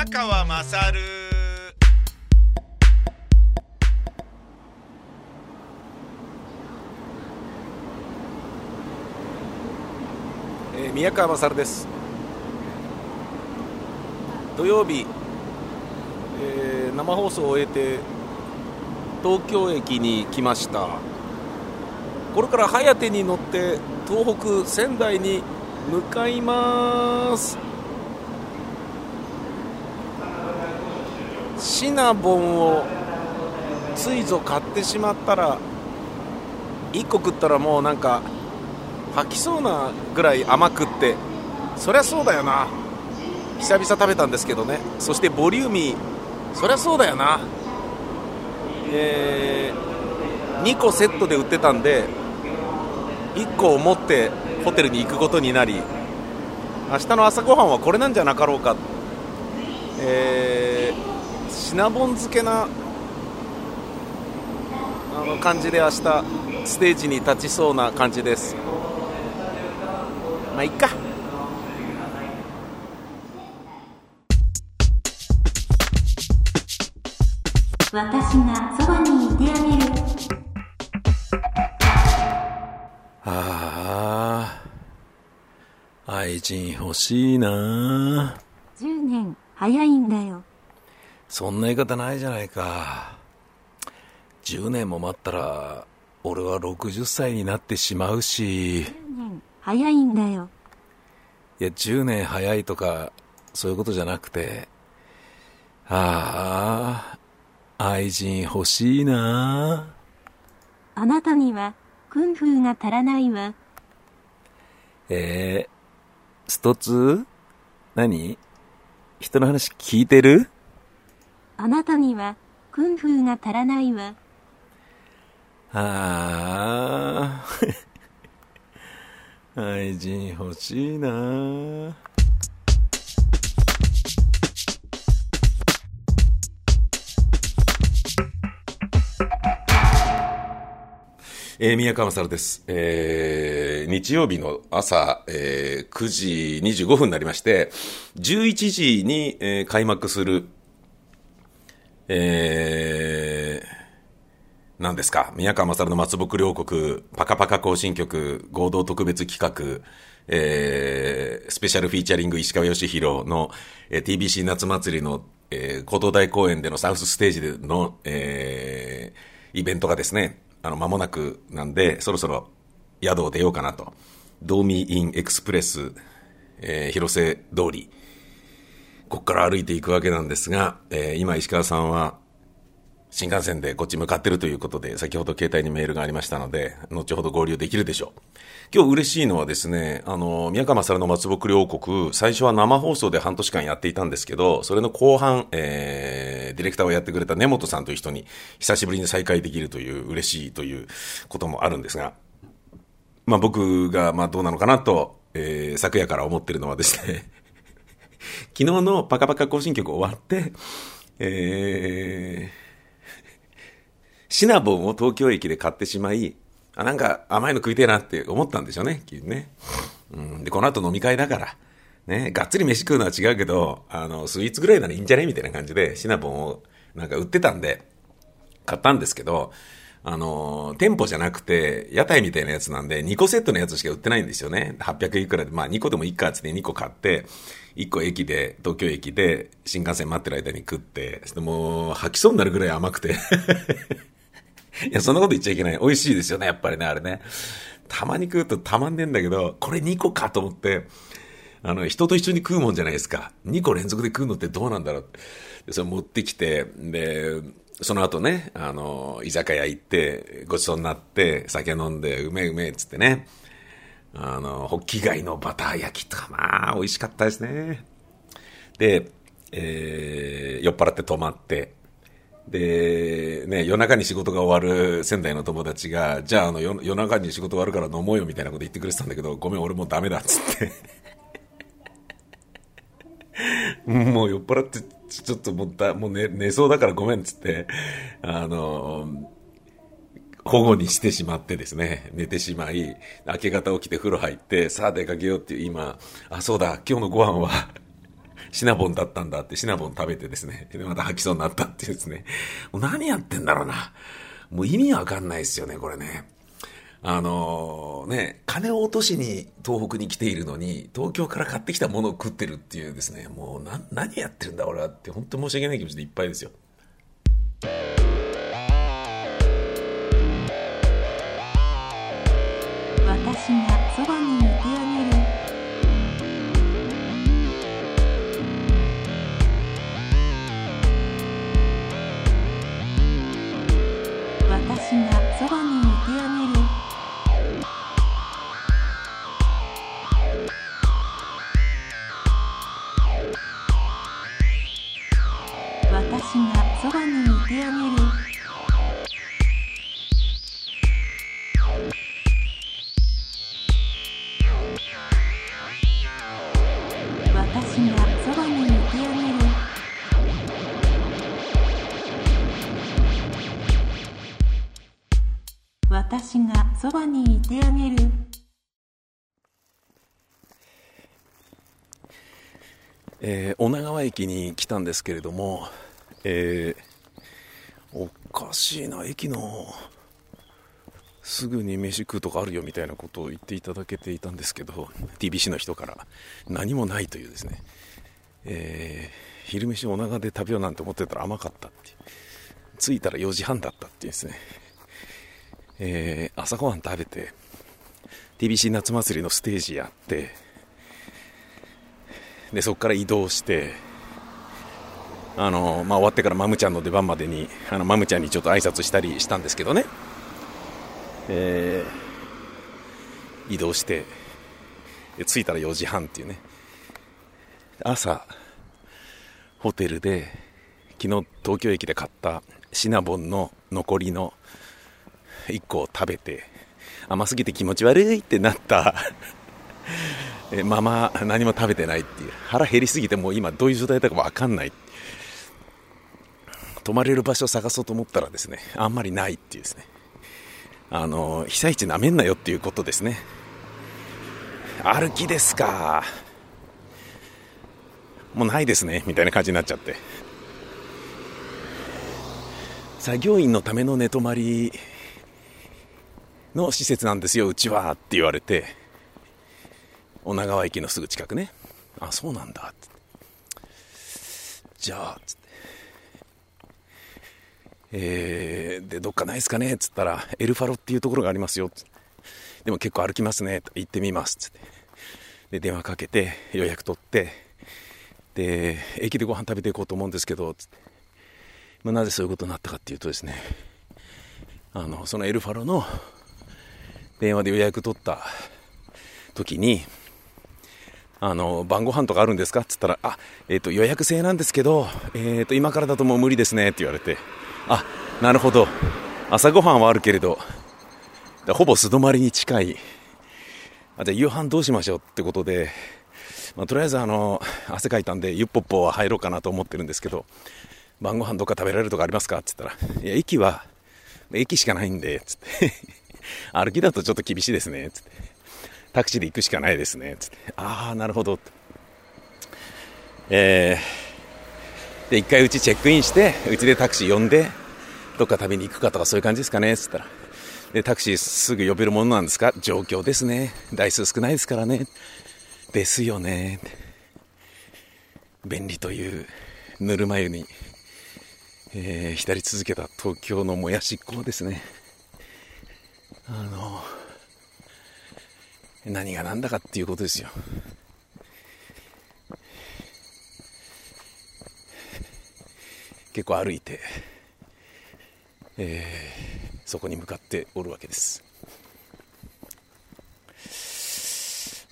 宮川まさるえー宮川勝です。土曜日、えー生放送を終えて東京駅に来ました。これから早手に乗って東北仙台に向かいます。シナボンをついぞ買ってしまったら1個食ったらもうなんか吐きそうなぐらい甘くってそりゃそうだよな。久々食べたんですけどね。そしてボリューミー。そりゃそうだよな。えー2個セットで売ってたんで1個を持ってホテルに行くことになり明日の朝ごはんはこれなんじゃなかろうか。えーシナボン漬けなあの感じで明日ステージに立ちそうな感じです。まあいっか。私がそばにいてあげる。ああ愛人欲しいな。10年早いんだよそんな言い方ないじゃないか。10年も待ったら俺は60歳になってしまうし。10年早いんだよ。いや10年早いとかそういうことじゃなくてああ愛人欲しいな。あなたにはクンフーが足らないわ。えー、ストツ何？人の話聞いてる？あなたにはクンフーが足らないわ。ああ 愛人欲しいな。えー、宮川勝です。えー、日曜日の朝、えー、9時25分になりまして、11時に、えー開幕する、えー、何ですか？宮川勝の松木両国、パカパカ行進曲、合同特別企画、えー、スペシャルフィーチャリング石川義弘の、えー TBC 夏祭りの、えー、高等大公園でのサウスステージでの、えー、イベントがですね、あの、間もなくなんで、そろそろ宿を出ようかなと。ドーミーインエクスプレス、えー広瀬通り、ここから歩いていくわけなんですが、えー今石川さんは新幹線でこっち向かってるということで、先ほど携帯にメールがありましたので、後ほど合流できるでしょう。今日嬉しいのはですね、あの、宮川勝の松木両国、最初は生放送で半年間やっていたんですけど、それの後半、えー、ディレクターをやってくれた根本さんという人に久しぶりに再会できるという嬉しいということもあるんですが、まあ僕が、まあどうなのかなと、えー、昨夜から思ってるのはですね、昨日のパカパカ更新曲終わって、えー、シナボンを東京駅で買ってしまい、あ、なんか甘いの食いてえなって思ったんでしょうね、きっとね。うん。で、この後飲み会だから、ね、がっつり飯食うのは違うけど、あの、スイーツぐらいならいいんじゃね？みたいな感じで、シナボンをなんか売ってたんで、買ったんですけど、あの、店舗じゃなくて、屋台みたいなやつなんで、2個セットのやつしか売ってないんですよね。800いくらで、まあ2個でもいいかっつって2個買って、1個駅で、東京駅で、新幹線待ってる間に食って、してもう、吐きそうになるぐらい甘くて。いや、そんなこと言っちゃいけない。美味しいですよね、やっぱりね、あれね。たまに食うとたまんねえんだけど、これ2個かと思って、あの、人と一緒に食うもんじゃないですか。2個連続で食うのってどうなんだろう。で、それ持ってきて、で、その後ね、あの、居酒屋行って、ごちそうになって、酒飲んで、うめえうめえっつってね。あの、ホッキ貝のバター焼きとか、まあ、美味しかったですね。で、えー、酔っ払って泊まって、で、ね、夜中に仕事が終わる仙台の友達が、じゃあ、あの、夜夜中に仕事終わるから飲もうよみたいなこと言ってくれてたんだけど、ごめん、俺もうダメだっつって。もう酔っ払って、ちょっともうだ、もう寝、寝そうだからごめんっつって、あの、保護にしてしまってですね、寝てしまい、明け方起きて風呂入って、さあ出かけようっていう今、あ、そうだ、今日のご飯は、シナボンだったんだってシナボン食べてですね、でまた吐きそうになったっていうですね、もう何やってんだろうな。もう意味わかんないですよね、これね。あのー、ね、金を落としに東北に来ているのに、東京から買ってきたものを食ってるっていうですね、もう、何やってるんだ俺はって、本当申し訳ない気持ちでいっぱいですよ。私がそばにいてあげる。私がそばにいてあげる。私がそばにいてあげる。えー、女川駅に来たんですけれども、えー、おかしいな、駅のすぐに飯食うとかあるよみたいなことを言っていただけていたんですけど、TBC の人から何もないというですね、えー、昼飯お腹で食べようなんて思ってたら甘かったって、着いたら4時半だったっていうですね、えー、朝ごはん食べて、TBC 夏祭りのステージやって、でそこから移動してあの、まあ、終わってからマムちゃんの出番までにあのマムちゃんにちょっと挨拶したりしたんですけどね、えー、移動して着いたら4時半っていうね。朝ホテルで昨日東京駅で買ったシナボンの残りの1個を食べて甘すぎて気持ち悪いってなった。えまま何も食べてないっていう。腹減りすぎてもう今どういう状態だか分かんない。泊まれる場所を探そうと思ったらですねあんまりないっていうですねあの被災地なめんなよっていうことですね歩きですかもうないですねみたいな感じになっちゃって作業員のための寝泊まりの施設なんですようちはって言われて女川駅のすぐ近くね。あ、そうなんだ。じゃあ、つって。えー、で、どっかないですかね？っつったら、エルファロっていうところがありますよ。でも結構歩きますね。行ってみます。つって。で、電話かけて、予約取って、で、駅でご飯食べていこうと思うんですけど、つって。まあ、なぜそういうことになったかっていうとですね、あの、そのエルファロの電話で予約取った時に、あの、晩ご飯とかあるんですか？って言ったら、あ、えっ、ー、と、予約制なんですけど、えっ、ー、と、今からだともう無理ですねって言われて、あ、なるほど。朝ごはんはあるけれど、ほぼ素泊まりに近い。あじゃあ夕飯どうしましょうってことで、まあ、とりあえずあの、汗かいたんで、ゆっぽっぽは入ろうかなと思ってるんですけど、晩ご飯どっか食べられるとかありますかって言ったら、いや、駅は、駅しかないんで、つって 歩きだとちょっと厳しいですね、つって。タクシーで行くしかないですね。つって。ああ、なるほど。えー、で、一回うちチェックインして、うちでタクシー呼んで、どっか旅に行くかとかそういう感じですかねつったら。で、タクシーすぐ呼べるものなんですか？状況ですね。台数少ないですからね。ですよね。便利というぬるま湯に、えー、浸り続けた東京のもやしっこですね。あの、何が何だかっていうことですよ。結構歩いて、えー、そこに向かっておるわけです。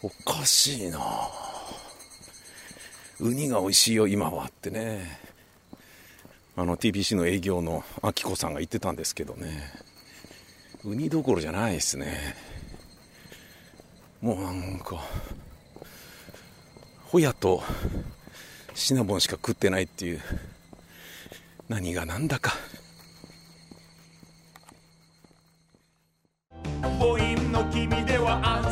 おかしいな。ウニが美味しいよ今はってね。あの TBC の営業のあきこさんが言ってたんですけどね。ウニどころじゃないですね。もうなんかホヤとシナボンしか食ってないっていう何が何だか。の君では安